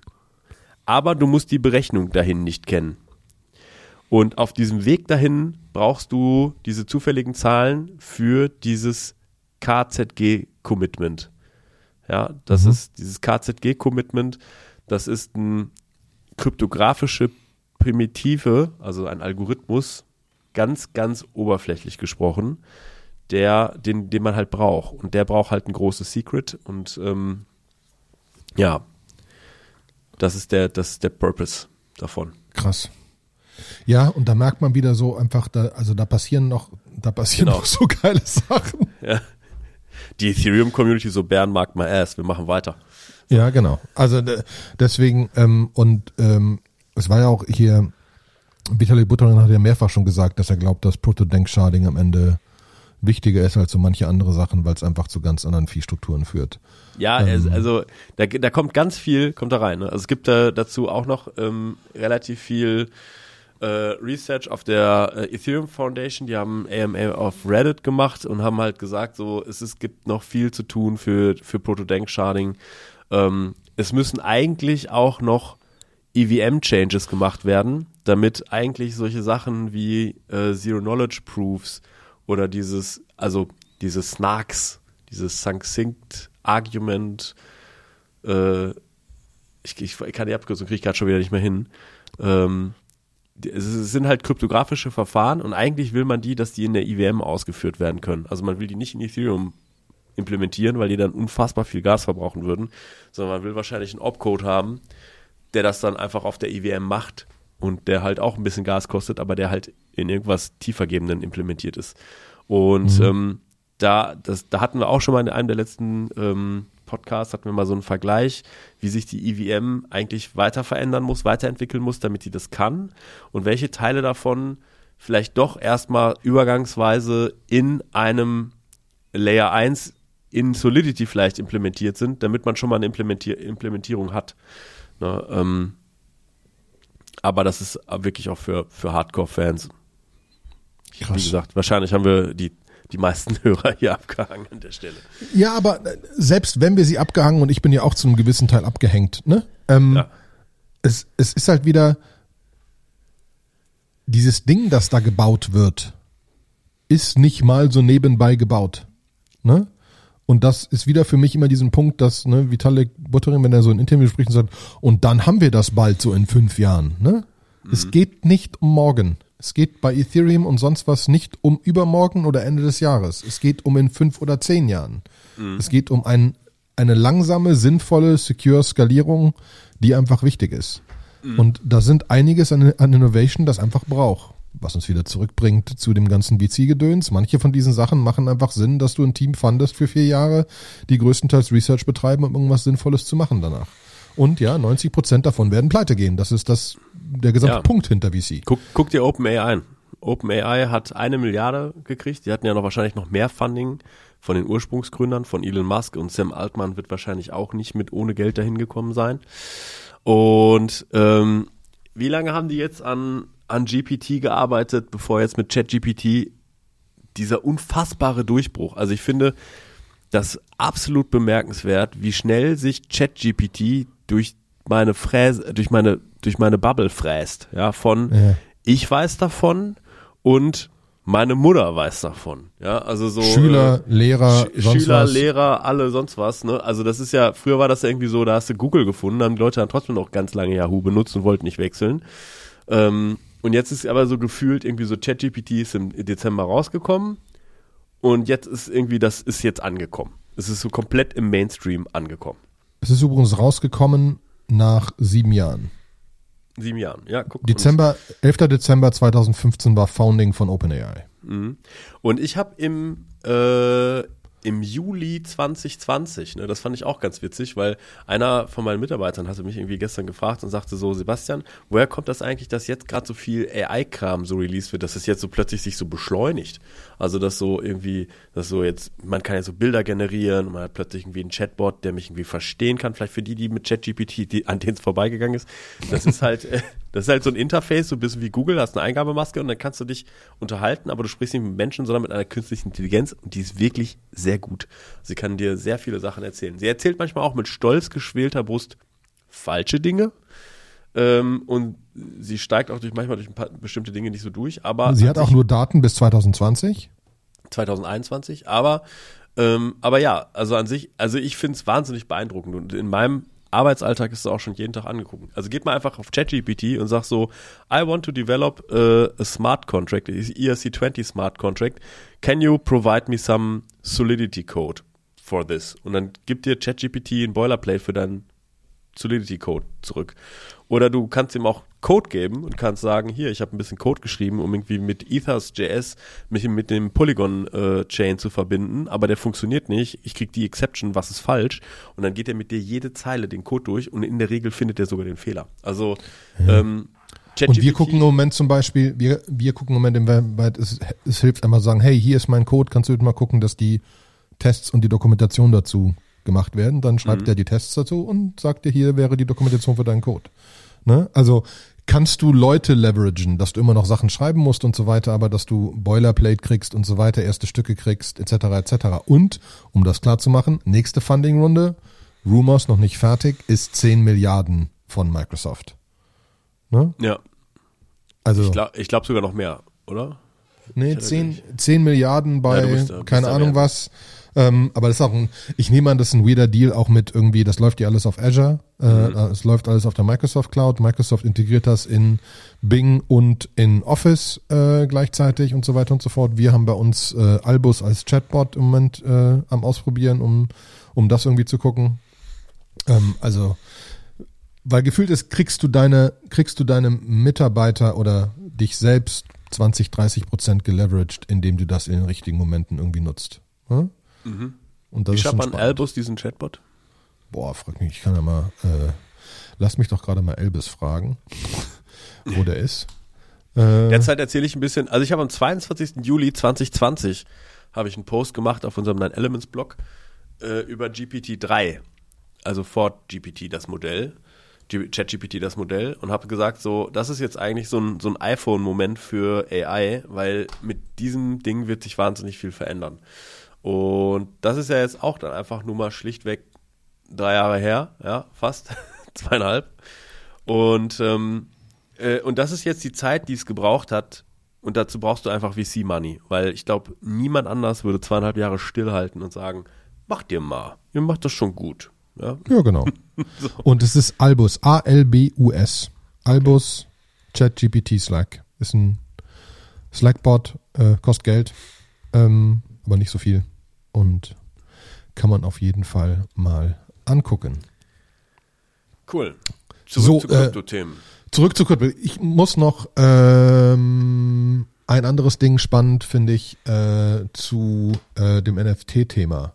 aber du musst die Berechnung dahin nicht kennen. Und auf diesem Weg dahin brauchst du diese zufälligen Zahlen für dieses KZG-Commitment. Ja, das Mhm. ist dieses KZG-Commitment, das ist ein kryptografische Primitive, also ein Algorithmus, ganz, ganz oberflächlich gesprochen, der, den, den man halt braucht. Und der braucht halt ein großes Secret und ähm, ja, das ist der, das ist der Purpose davon. Krass. Ja, und da merkt man wieder so einfach, da, also da passieren noch, da passieren Genau. noch so geile Sachen. Ja. Die Ethereum-Community so Bären mag my ass, wir machen weiter. Ja, genau. Also de- deswegen, ähm, und ähm, es war ja auch hier, Vitalik Buterin hat ja mehrfach schon gesagt, dass er glaubt, dass Proto-Denk-Sharding am Ende wichtiger ist als so manche andere Sachen, weil es einfach zu ganz anderen Viehstrukturen führt. Ja, es, also da, da kommt ganz viel, kommt da rein. Ne? Also es gibt da dazu auch noch ähm, relativ viel äh, Research auf der äh, Ethereum Foundation. Die haben AMA auf Reddit gemacht und haben halt gesagt, so es, es gibt noch viel zu tun für für Proto-Dank-Sharding. Ähm, es müssen eigentlich auch noch EVM-Changes gemacht werden, damit eigentlich solche Sachen wie äh, Zero-Knowledge-Proofs oder dieses, also diese Snarks, dieses Succinct Argument, äh, ich, ich, ich kann die Abkürzung, kriege ich gerade schon wieder nicht mehr hin. Ähm, es sind halt kryptografische Verfahren und eigentlich will man die, dass die in der IWM ausgeführt werden können. Also man will die nicht in Ethereum implementieren, weil die dann unfassbar viel Gas verbrauchen würden, sondern man will wahrscheinlich einen Opcode haben, der das dann einfach auf der IWM macht und der halt auch ein bisschen Gas kostet, aber der halt in irgendwas tiefergebenden implementiert ist. Und ähm, da, das, da hatten wir auch schon mal in einem der letzten ähm, Podcasts, hatten wir mal so einen Vergleich, wie sich die IWM eigentlich weiter verändern muss, weiterentwickeln muss, damit die das kann und welche Teile davon vielleicht doch erstmal übergangsweise in einem Layer 1 in Solidity vielleicht implementiert sind, damit man schon mal eine Implementier Implementierung hat. Ne, ähm, aber das ist wirklich auch für, für Hardcore-Fans. Wie gesagt, wahrscheinlich haben wir die, die meisten Hörer hier abgehangen an der Stelle. Ja, aber äh, selbst wenn wir sie abgehangen und ich bin ja auch zu einem gewissen Teil abgehängt, ne? Ähm, Ja. es, es ist halt wieder dieses Ding, das da gebaut wird, ist nicht mal so nebenbei gebaut. Ne? Und das ist wieder für mich immer diesen Punkt, dass ne, Vitalik Buterin, wenn er so ein Interview spricht und sagt, und dann haben wir das bald so in fünf Jahren. Ne? Es geht nicht um morgen. Es geht bei Ethereum und sonst was nicht um übermorgen oder Ende des Jahres. Es geht um in fünf oder zehn Jahren. Es geht um ein, eine langsame, sinnvolle, secure Skalierung, die einfach wichtig ist. Und da sind einiges an, an Innovation, das einfach braucht. Was uns wieder zurückbringt zu dem ganzen VC-Gedöns. Manche von diesen Sachen machen einfach Sinn, dass du ein Team fandest für vier Jahre, die größtenteils Research betreiben, um irgendwas Sinnvolles zu machen danach. Und ja, 90 Prozent davon werden pleite gehen. Das ist das, der gesamte Ja. Punkt hinter VC. Guck, guck dir OpenAI an. OpenAI hat eine Milliarde gekriegt. Die hatten ja noch wahrscheinlich noch mehr Funding von den Ursprungsgründern, von Elon Musk und Sam Altman wird wahrscheinlich auch nicht mit ohne Geld dahin gekommen sein. Und ähm, wie lange haben die jetzt an, an GPT gearbeitet, bevor jetzt mit ChatGPT dieser unfassbare Durchbruch? Also ich finde das absolut bemerkenswert, wie schnell sich ChatGPT durch meine Fräse, durch meine, durch meine Bubble fräst. Ja, von Ja. ich weiß davon und Meine Mutter weiß davon. Ja, also so Schüler, äh, Lehrer, Sch Schüler, was. Lehrer, alle sonst was. Ne? Also das ist ja früher war das ja irgendwie so, da hast du Google gefunden, haben die Leute dann trotzdem noch ganz lange Yahoo benutzt und wollten nicht wechseln. Ähm, und jetzt ist aber so gefühlt irgendwie so ChatGPT ist im Dezember rausgekommen und jetzt ist irgendwie das ist jetzt angekommen. Es ist so komplett im Mainstream angekommen. Es ist übrigens rausgekommen nach sieben Jahren. Sieben Jahren, ja, guck. Dezember, 11. Dezember 2015 war Founding von OpenAI. Mhm. Und ich habe im, äh, im Juli 2020, ne, das fand ich auch ganz witzig, weil einer von meinen Mitarbeitern hatte mich irgendwie gestern gefragt und sagte so, Sebastian, woher kommt das eigentlich, dass jetzt gerade so viel AI-Kram so released wird, dass es jetzt so plötzlich sich so beschleunigt? Also, dass so irgendwie, dass so jetzt, man kann ja so Bilder generieren und man hat plötzlich irgendwie einen Chatbot, der mich irgendwie verstehen kann, vielleicht für die, die mit ChatGPT, die, an denen es vorbeigegangen ist. Das ist halt, äh, das ist halt so ein Interface, so ein bisschen wie Google, hast eine Eingabemaske und dann kannst du dich unterhalten, aber du sprichst nicht mit Menschen, sondern mit einer künstlichen Intelligenz und die ist wirklich sehr gut. Sie kann dir sehr viele Sachen erzählen. Sie erzählt manchmal auch mit stolz geschwellter Brust falsche Dinge. Ähm, und sie steigt auch durch manchmal durch ein paar bestimmte Dinge nicht so durch, aber Sie hat auch nur Daten bis 2020. 2021, aber ähm, aber ja, also an sich, also ich finde es wahnsinnig beeindruckend und in meinem Arbeitsalltag ist es auch schon jeden Tag angeguckt. Also geht mal einfach auf ChatGPT und sag so, I want to develop uh, a smart contract, ERC20 smart contract. Can you provide me some Solidity code for this? Und dann gibt dir ChatGPT ein Boilerplate für deinen Solidity Code zurück. Oder du kannst ihm auch Code geben und kannst sagen, hier, ich habe ein bisschen Code geschrieben, um irgendwie mit Ethers.js mich mit dem Polygon äh, Chain zu verbinden, aber der funktioniert nicht. Ich krieg die Exception, was ist falsch? Und dann geht er mit dir jede Zeile den Code durch und in der Regel findet er sogar den Fehler. Also ähm, Und wir gucken im Moment zum Beispiel, wir, wir gucken im Moment im Website, es, es hilft zu sagen, hey, hier ist mein Code, kannst du mal gucken, dass die Tests und die Dokumentation dazu gemacht werden. Dann schreibt er die Tests dazu und sagt dir, hier wäre die Dokumentation für deinen Code. Ne? Also kannst du Leute leveragen, dass du immer noch Sachen schreiben musst und so weiter, aber dass du Boilerplate kriegst und so weiter, erste Stücke kriegst, etc. etc. Und, um das klar zu machen, nächste Funding-Runde, Rumors noch nicht fertig, ist 10 Milliarden von Microsoft. Ne? ja, Also ich glaube glaub sogar noch mehr, oder? Nee, hatte 10, 10 Milliarden bei, Ja, bist bist keine Ahnung mehr. was. Ähm, aber das ist auch ein, ich nehme an, das ist ein weirder Deal auch mit irgendwie, das läuft ja alles auf Azure, äh, Mhm. äh, es läuft alles auf der Microsoft Cloud. Microsoft integriert das in Bing und in Office äh, gleichzeitig und so weiter und so fort. Wir haben bei uns äh, Albus als Chatbot im Moment äh, am Ausprobieren, um, um das irgendwie zu gucken. Ähm, also, weil gefühlt ist, kriegst du deine, kriegst du deine Mitarbeiter oder dich selbst 20, 30 Prozent geleveraged, indem du das in den richtigen Momenten irgendwie nutzt. Hm? Und das Wie schon man spannend. Albus diesen Chatbot? Boah, frag mich, ich kann ja mal, äh, lass mich doch gerade mal Elbis fragen, wo der ist. Äh, Derzeit erzähle ich ein bisschen, also ich habe am 22. Juli 2020 habe ich einen Post gemacht auf unserem Nine Elements Blog äh, über GPT-3, also Ford GPT das Modell, ChatGPT das Modell und habe gesagt, so, das ist jetzt eigentlich so ein, so ein iPhone-Moment für AI, weil mit diesem Ding wird sich wahnsinnig viel verändern. Und das ist ja jetzt auch dann einfach nur mal schlichtweg drei Jahre her, ja, fast zweieinhalb. Und, ähm, äh, und das ist jetzt die Zeit, die es gebraucht hat. Und dazu brauchst du einfach VC-Money, weil ich glaube, niemand anders würde zweieinhalb Jahre stillhalten und sagen, mach dir mal, ihr macht das schon gut. Ja, ja, genau. Und es ist Albus, A-L-B-U-S. Albus ChatGPT Slack. Ist ein Slackbot, äh, kostet Geld, ähm, aber nicht so viel. Und kann man auf jeden Fall mal angucken. cool. Zurück So, zu äh, Krypto-Themen. Zurück zu Krypto. Ich muss noch ähm, ein anderes Ding spannend, finde ich, äh, zu äh, dem NFT-Thema.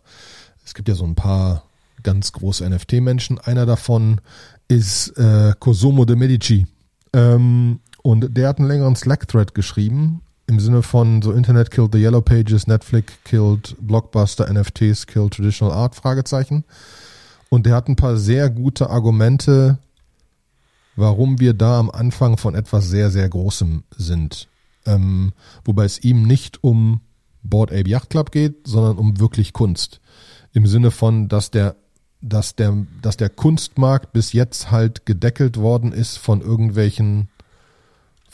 Es gibt ja so ein paar ganz große NFT-Menschen. Einer davon ist äh, Cosimo de Medici. Ähm, und der hat einen längeren Slack-Thread geschrieben, im Sinne von so Internet killed the Yellow Pages, Netflix killed Blockbuster, NFTs killed Traditional Art, Fragezeichen. Und der hat ein paar sehr gute Argumente, warum wir da am Anfang von etwas sehr, sehr Großem sind. Ähm, wobei es ihm nicht um Board Ape Yacht Club geht, sondern um wirklich Kunst. Im Sinne von, dass der, dass der, dass der Kunstmarkt bis jetzt halt gedeckelt worden ist von irgendwelchen,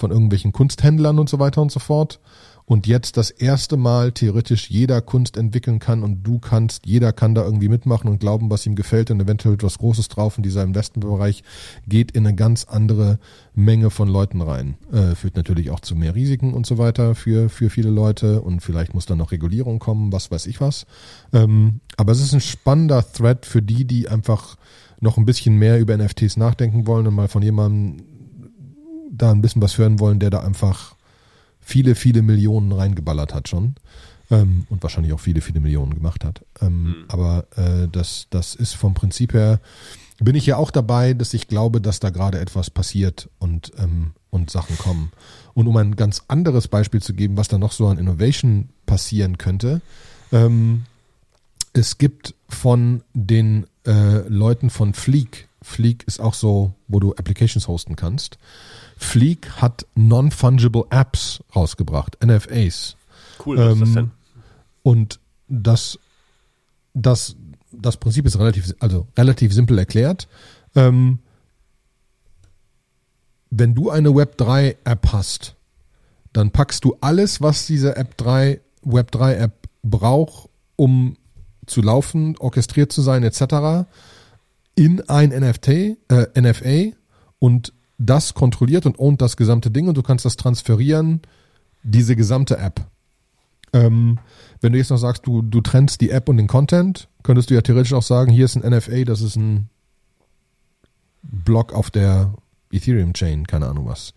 von irgendwelchen Kunsthändlern und so weiter und so fort. und jetzt das erste Mal theoretisch jeder Kunst entwickeln kann und du kannst, jeder kann da irgendwie mitmachen und glauben, was ihm gefällt und eventuell etwas Großes drauf und dieser Investmentbereich geht in eine ganz andere Menge von Leuten rein. Äh, führt natürlich auch zu mehr Risiken und so weiter für, für viele Leute und vielleicht muss dann noch Regulierung kommen, was weiß ich was. Ähm, aber es ist ein spannender Thread für die, die einfach noch ein bisschen mehr über NFTs nachdenken wollen und mal von jemandem da ein bisschen was hören wollen, der da einfach viele, viele Millionen reingeballert hat schon. Ähm, und wahrscheinlich auch viele, viele Millionen gemacht hat. Ähm, mhm. Aber äh, das, das ist vom Prinzip her, bin ich ja auch dabei, dass ich glaube, dass da gerade etwas passiert und, ähm, und Sachen kommen. Und um ein ganz anderes Beispiel zu geben, was da noch so an Innovation passieren könnte, ähm, es gibt von den äh, Leuten von Fleek, Fleek ist auch so, wo du Applications hosten kannst, Fleek hat Non-Fungible Apps rausgebracht, NFAs. Cool, was ähm, ist das denn? Und das, das, das Prinzip ist relativ, also relativ simpel erklärt. Ähm, wenn du eine Web3 App hast, dann packst du alles, was diese App 3, Web3 App braucht, um zu laufen, orchestriert zu sein, etc., in ein NFT, äh, NFA und das kontrolliert und ownt das gesamte Ding und du kannst das transferieren, diese gesamte App. Ähm, wenn du jetzt noch sagst, du, du trennst die App und den Content, könntest du ja theoretisch auch sagen, hier ist ein NFA, das ist ein Block auf der Ethereum Chain, keine Ahnung was.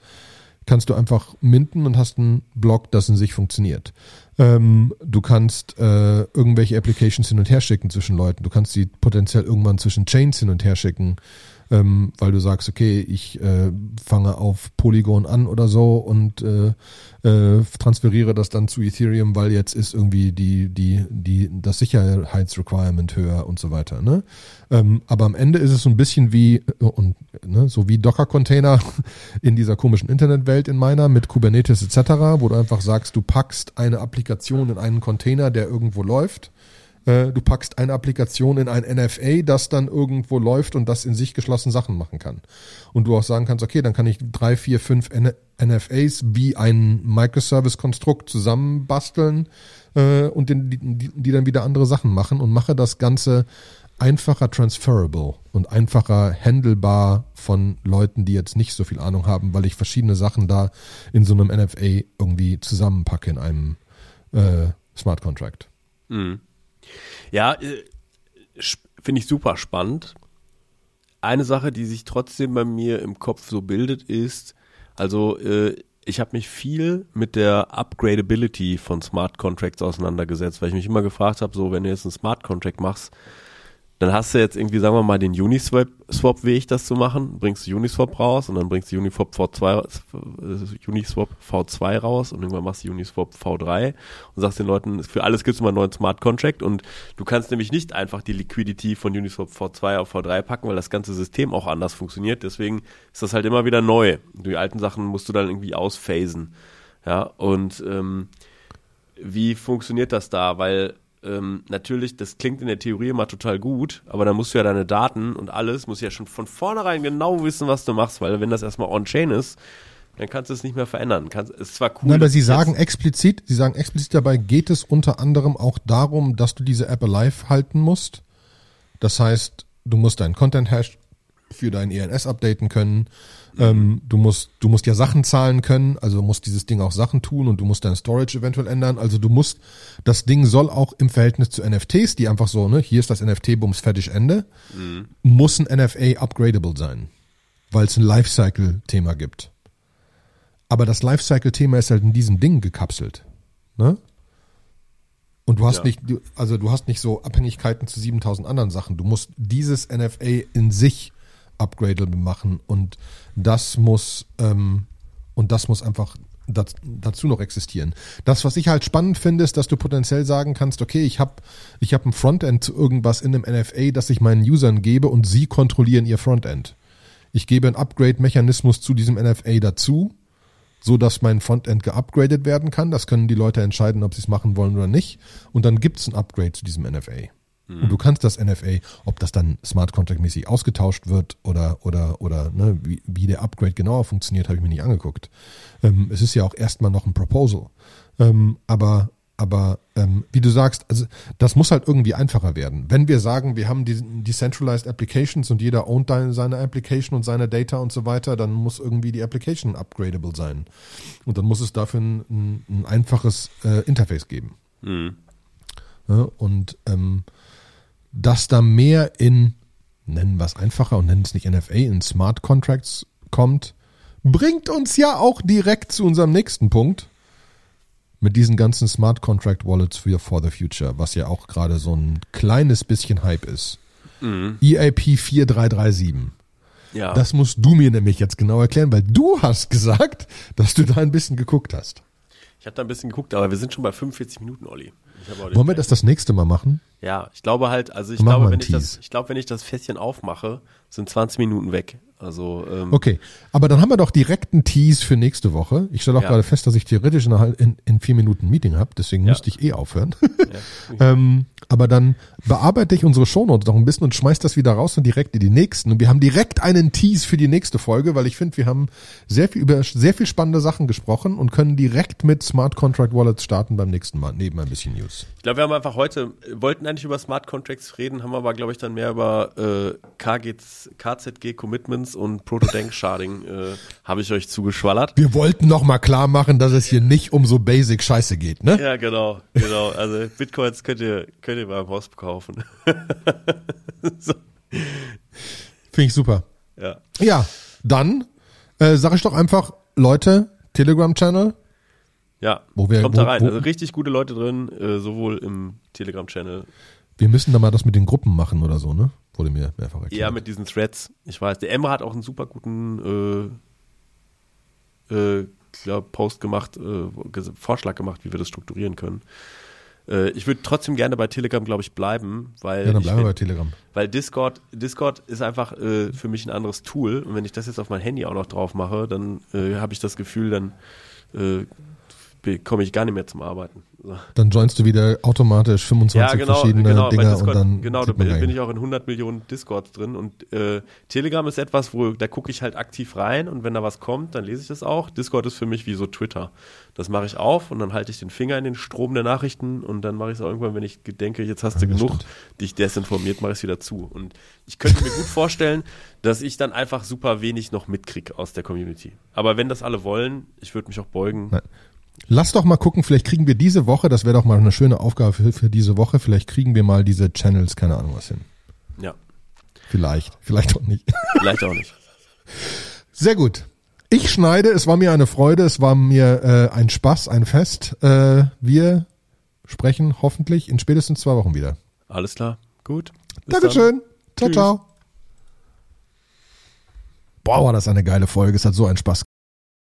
Kannst du einfach minten und hast einen Block, das in sich funktioniert. Ähm, du kannst äh, irgendwelche Applications hin und her schicken zwischen Leuten. Du kannst sie potenziell irgendwann zwischen Chains hin und her schicken ähm, weil du sagst, okay, ich äh, fange auf Polygon an oder so und äh, äh, transferiere das dann zu Ethereum, weil jetzt ist irgendwie die, die, die, das Sicherheitsrequirement höher und so weiter. Ne? Ähm, aber am Ende ist es so ein bisschen wie, äh, und, ne, so wie Docker-Container in dieser komischen Internetwelt in meiner mit Kubernetes etc., wo du einfach sagst, du packst eine Applikation in einen Container, der irgendwo läuft äh, du packst eine Applikation in ein NFA, das dann irgendwo läuft und das in sich geschlossen Sachen machen kann. Und du auch sagen kannst, okay, dann kann ich drei, vier, fünf N NFAs wie ein Microservice-Konstrukt zusammenbasteln äh, und den, die, die dann wieder andere Sachen machen und mache das Ganze einfacher transferable und einfacher handelbar von Leuten, die jetzt nicht so viel Ahnung haben, weil ich verschiedene Sachen da in so einem NFA irgendwie zusammenpacke in einem äh, Smart Contract. Mhm. Ja, äh, finde ich super spannend. Eine Sache, die sich trotzdem bei mir im Kopf so bildet, ist, also äh, ich habe mich viel mit der Upgradability von Smart Contracts auseinandergesetzt, weil ich mich immer gefragt habe, so wenn du jetzt einen Smart Contract machst, dann hast du jetzt irgendwie, sagen wir mal, den Uniswap-Weg, das zu machen. Bringst du Uniswap raus und dann bringst du Uniswap V2, äh, Uniswap V2 raus und irgendwann machst du Uniswap V3 und sagst den Leuten, für alles gibt es immer einen neuen Smart Contract und du kannst nämlich nicht einfach die Liquidity von Uniswap V2 auf V3 packen, weil das ganze System auch anders funktioniert. Deswegen ist das halt immer wieder neu. Die alten Sachen musst du dann irgendwie ausphasen. Ja, und ähm, wie funktioniert das da? Weil ähm, natürlich, das klingt in der Theorie immer total gut, aber dann musst du ja deine Daten und alles, musst ja schon von vornherein genau wissen, was du machst, weil wenn das erstmal on-chain ist, dann kannst du es nicht mehr verändern. Kannst, ist zwar cool. Nein, aber Sie sagen explizit, Sie sagen explizit dabei, geht es unter anderem auch darum, dass du diese App alive halten musst. Das heißt, du musst deinen Content-Hash für dein ENS updaten können. Ähm, du musst, du musst ja Sachen zahlen können, also musst dieses Ding auch Sachen tun und du musst dein Storage eventuell ändern. Also du musst, das Ding soll auch im Verhältnis zu NFTs, die einfach so, ne, hier ist das NFT-Bums fertig Ende, mhm. muss ein NFA upgradable sein, weil es ein Lifecycle-Thema gibt. Aber das Lifecycle-Thema ist halt in diesem Ding gekapselt, ne? Und du hast ja. nicht, also du hast nicht so Abhängigkeiten zu 7000 anderen Sachen. Du musst dieses NFA in sich upgradable machen und das muss ähm, und das muss einfach dazu noch existieren. Das, was ich halt spannend finde, ist, dass du potenziell sagen kannst, okay, ich habe ich hab ein Frontend zu irgendwas in einem NFA, das ich meinen Usern gebe und sie kontrollieren ihr Frontend. Ich gebe einen Upgrade-Mechanismus zu diesem NFA dazu, so dass mein Frontend geupgradet werden kann. Das können die Leute entscheiden, ob sie es machen wollen oder nicht. Und dann gibt es ein Upgrade zu diesem NFA. Und du kannst das NFA, ob das dann Smart Contract mäßig ausgetauscht wird oder oder oder ne, wie, wie der Upgrade genauer funktioniert, habe ich mir nicht angeguckt. Ähm, es ist ja auch erstmal noch ein Proposal. Ähm, aber aber ähm, wie du sagst, also das muss halt irgendwie einfacher werden. Wenn wir sagen, wir haben die Decentralized Applications und jeder ownt seine Application und seine Data und so weiter, dann muss irgendwie die Application upgradable sein. Und dann muss es dafür ein, ein, ein einfaches äh, Interface geben. Mhm. Ja, und ähm, dass da mehr in, nennen wir es einfacher und nennen es nicht NFA, in Smart Contracts kommt, bringt uns ja auch direkt zu unserem nächsten Punkt mit diesen ganzen Smart Contract Wallets für For the Future, was ja auch gerade so ein kleines bisschen Hype ist. Mhm. EIP 4337. Ja. Das musst du mir nämlich jetzt genau erklären, weil du hast gesagt, dass du da ein bisschen geguckt hast. ich habe da ein bisschen geguckt, aber wir sind schon bei 45 Minuten, Olli. Wollen wir das das nächste Mal machen? Ja, ich glaube halt, also ich glaube, wenn ich das, ich glaube, wenn ich das Fässchen aufmache, sind 20 Minuten weg. Also ähm, Okay, aber dann haben wir doch direkt einen Tease für nächste Woche. Ich stelle auch Ja. gerade fest, dass ich theoretisch in, in vier Minuten ein Meeting habe, deswegen Ja. müsste ich eh aufhören. ja. ähm, aber dann bearbeite ich unsere Shownotes noch ein bisschen und schmeiß das wieder raus und direkt in die nächsten. Und wir haben direkt einen Tease für die nächste Folge, weil ich finde, wir haben sehr viel über sehr viel spannende Sachen gesprochen und können direkt mit Smart Contract Wallets starten beim nächsten Mal, neben ein bisschen News. Ich glaube, wir haben einfach heute, wollten eigentlich über Smart Contracts reden, haben aber, glaube ich, dann mehr über äh, KGs, KZG Commitments und Proto-Dank Sharding äh, habe ich euch zugeschwallert. Wir wollten noch mal klar machen, dass es hier nicht um so Basic Scheiße geht, ne? Ja, genau, genau. Also Bitcoins könnt ihr, könnt ihr beim Haus kaufen. so, Finde ich super. ja. Ja, dann äh, sage ich doch einfach, Leute, Telegram-Channel, Ja, Wo wir- kommt da wo- rein. wo- Also richtig gute Leute drin, äh, sowohl im Telegram-Channel. wir müssen da mal das mit den Gruppen machen oder so, ne? Wurde mir mehrfach erklärt. Ja, mit diesen Threads. Ich weiß, der Emre hat auch einen super guten äh, äh, glaub, Post gemacht, äh, Vorschlag gemacht, wie wir das strukturieren können. Äh, ich würde trotzdem gerne bei Telegram, glaube ich, bleiben, weil ja, dann bleiben wir bei Telegram. weil Discord, Discord ist einfach äh, für mich ein anderes Tool und wenn ich das jetzt auf mein Handy auch noch drauf mache, dann äh, habe ich das Gefühl, dann äh, komme ich gar nicht mehr zum Arbeiten. So. Dann joinst du wieder automatisch 25 Ja, genau, verschiedene genau. Dinger Discord, und dann genau, da bin, nicht. ich auch in 100 Millionen Discords drin und äh, Telegram ist etwas, wo da gucke ich halt aktiv rein und wenn da was kommt, dann lese ich das auch. Discord ist für mich wie so Twitter. Das mache ich auf und dann halte ich den Finger in den Strom der Nachrichten und dann mache ich es auch irgendwann, wenn ich denke, jetzt hast du Ja, genug stimmt. dich desinformiert, mache ich es wieder zu. Und ich könnte mir gut vorstellen, dass ich dann einfach super wenig noch mitkriege aus der Community. Aber wenn das alle wollen, ich würde mich auch beugen. Nein. Lass doch mal gucken, vielleicht kriegen wir diese Woche, das wäre doch mal eine schöne Aufgabe für, für diese Woche, vielleicht kriegen wir mal diese Channels, keine Ahnung was hin. Ja, Vielleicht, vielleicht auch nicht. vielleicht auch nicht. Sehr gut. Ich schneide, es war mir eine Freude, es war mir äh, ein Spaß, ein Fest. Äh, wir sprechen hoffentlich in spätestens zwei Wochen wieder. Alles klar, gut. Dankeschön. Ciao, Tschüss. ciao. Boah, war das eine geile Folge. Es hat so einen Spaß gemacht.